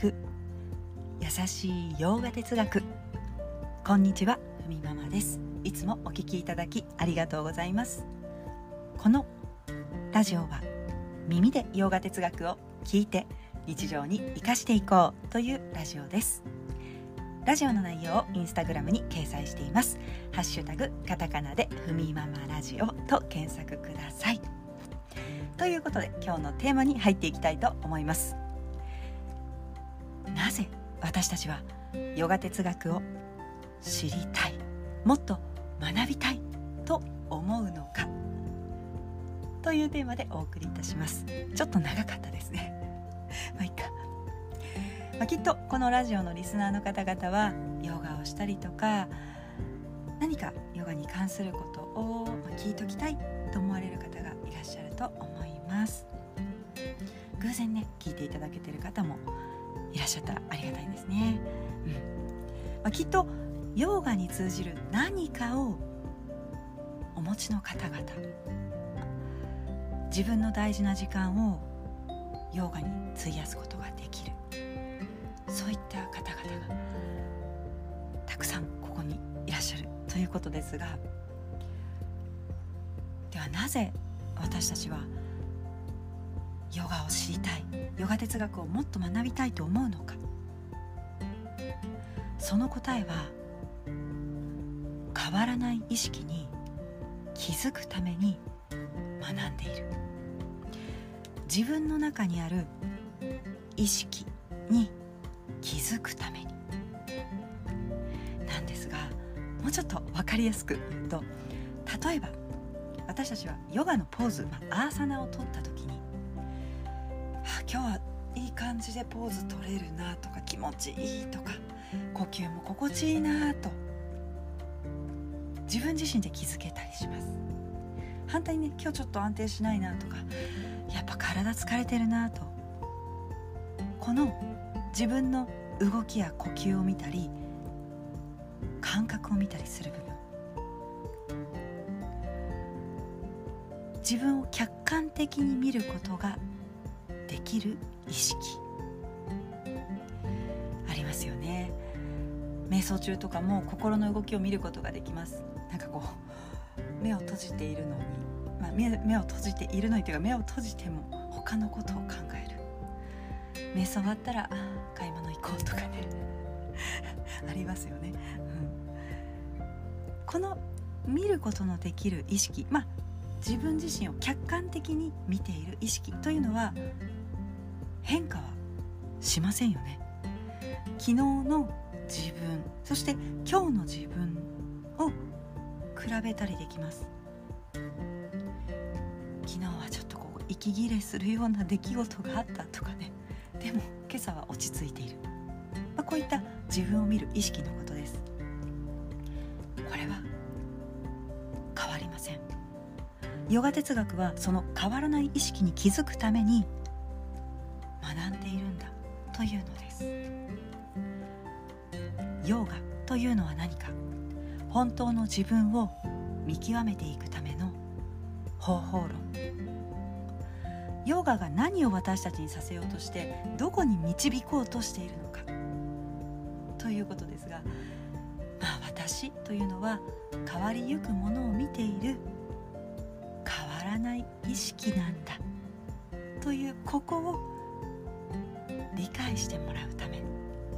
く優しい洋画哲学。こんにちはふみママです。いつもお聞きいただきありがとうございます。このラジオは耳で洋画哲学を聞いて日常に生かしていこうというラジオです。ラジオの内容をインスタグラムに掲載しています。ハッシュタグカタカナでふみママラジオと検索ください。ということで今日のテーマに入っていきたいと思います。私たちはヨガ哲学を知りたいもっと学びたいと思うのかというテーマでお送りいたします。ちょっと長かったですね。まあいいか、まあ、きっとこのラジオのリスナーの方々はヨガをしたりとか何かヨガに関することを聞いときたいと思われる方がいらっしゃると思います。偶然ね聞いていただけてる方もいらっしゃった。らありがたいですね、うん。まあ、きっとヨガに通じる何かをお持ちの方々自分の大事な時間をヨガに費やすことができる。そういった方々がたくさんここにいらっしゃる。ということですがではなぜ私たちはヨガを知りたい。ヨガ哲学をもっと学びたいと思うのか。その答えは変わらない意識に気づくために学んでいる。自分の中にある意識に気づくために。なんですがもうちょっと分かりやすく言うと。例えば私たちはヨガのポーズ、まあ、アーサナを取った時に、今日はいい感じでポーズ取れるなとか気持ちいいとか呼吸も心地いいなと。自分自身で気づけたりします。反対にね今日ちょっと安定しないなとかやっぱ体疲れてるなと。この自分の動きや呼吸を見たり感覚を見たりする部分。自分を客観的に見ることができる意識。ありますよね。瞑想中とかも心の動きを見ることができます。なんかこう目を閉じているのに、まあ、目目を閉じているのにというか目を閉じても他のことを考える。瞑想終わったら買い物行こうとかね。ありますよね、うん、この見ることのできる意識まあ自分自身を客観的に見ている意識というのは変化はしませんよね。昨日の自分そして今日の自分を比べたりできます。昨日はちょっとこう息切れするような出来事があったとかね。でも今朝は落ち着いている、まあ、こういった自分を見る意識のことです。これは変わりません。ヨガ哲学はその変わらない意識に気づくためにいるんだというのです。ヨガというのは何か本当の自分を見極めていくための方法論。ヨガが何を私たちにさせようとしてどこに導こうとしているのかということですがまあ私というのは変わりゆくものを見ている変わらない意識なんだというここを理解してもらうため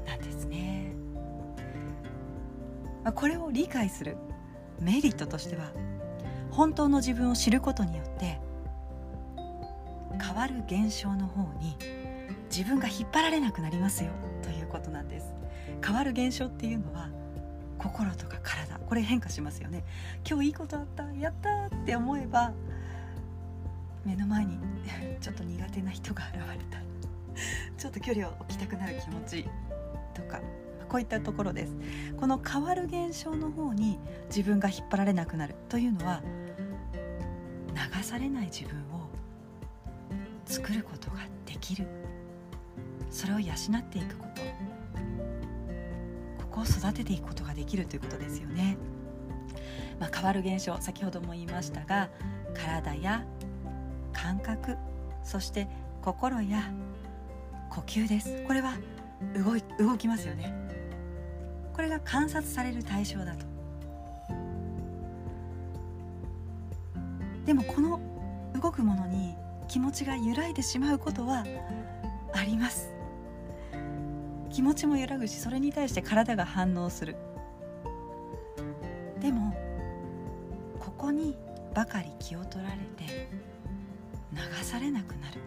なんですね。まあ、これを理解するメリットとしては本当の自分を知ることによって変わる現象の方に自分が引っ張られなくなりますよということなんです。変わる現象っていうのは心とか体。これ変化しますよね。今日いいことあったやったって思えば目の前にちょっと苦手な人が現れた。ちょっと距離を置きたくなる気持ちとかこういったところです。この変わる現象の方に自分が引っ張られなくなるというのは流されない自分を作ることができる。それを養っていくこと。ここを育てていくことができるということですよね、まあ、変わる現象先ほども言いましたが体や感覚そして心や呼吸です。これは動い動きますよね。これが観察される対象だと。でもこの動くものに気持ちが揺らいでしまうことはあります。気持ちも揺らぐしそれに対して体が反応する。でもここにばかり気を取られて流されなくなる。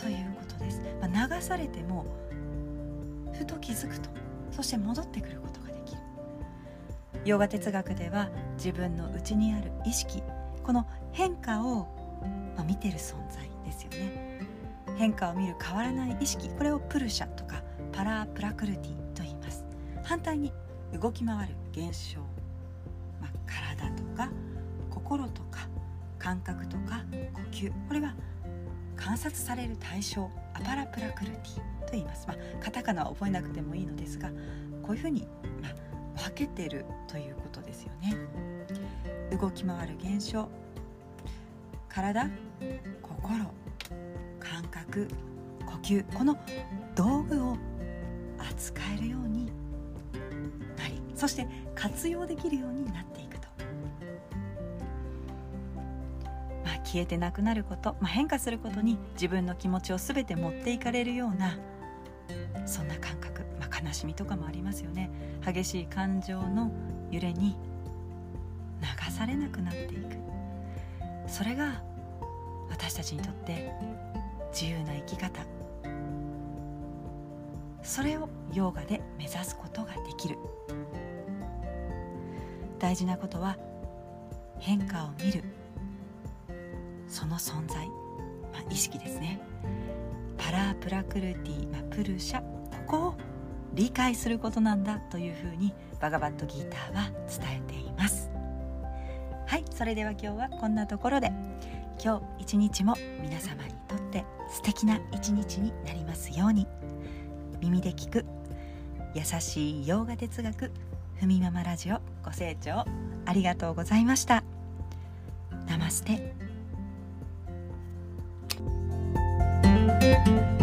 ということです、まあ、流されてもふと気づくとそして戻ってくることができる。ヨガ哲学では自分の内にある意識この変化を、まあ、見てる存在ですよね。変化を見る変わらない意識これをプルシャとかパラプラクルティと言います。反対に動き回る現象、まあ、体とか心とか感覚とか呼吸これは観察される対象アパラプラクルティと言います、まあ、カタカナは覚えなくてもいいのですがこういうふうに、まあ、分けてるということですよね。動き回る現象体心感覚呼吸この道具を扱えるようになりそして活用できるようになっていく。消えてなくなること、まあ、変化することに自分の気持ちを全て持っていかれるようなそんな感覚、まあ、悲しみとかもありますよね。激しい感情の揺れに流されなくなっていく。それが私たちにとって自由な生き方。それをヨガで目指すことができる。大事なことは変化を見る。の存在、まあ、意識ですね。パラプラクルティ、まあ、プルシャここを理解することなんだというふうにバガバットギーターは伝えています。はいそれでは今日はこんなところで今日一日も皆様にとって素敵な一日になりますように耳で聞く優しい洋画哲学ふみママラジオご清聴ありがとうございました。ナマステ。Música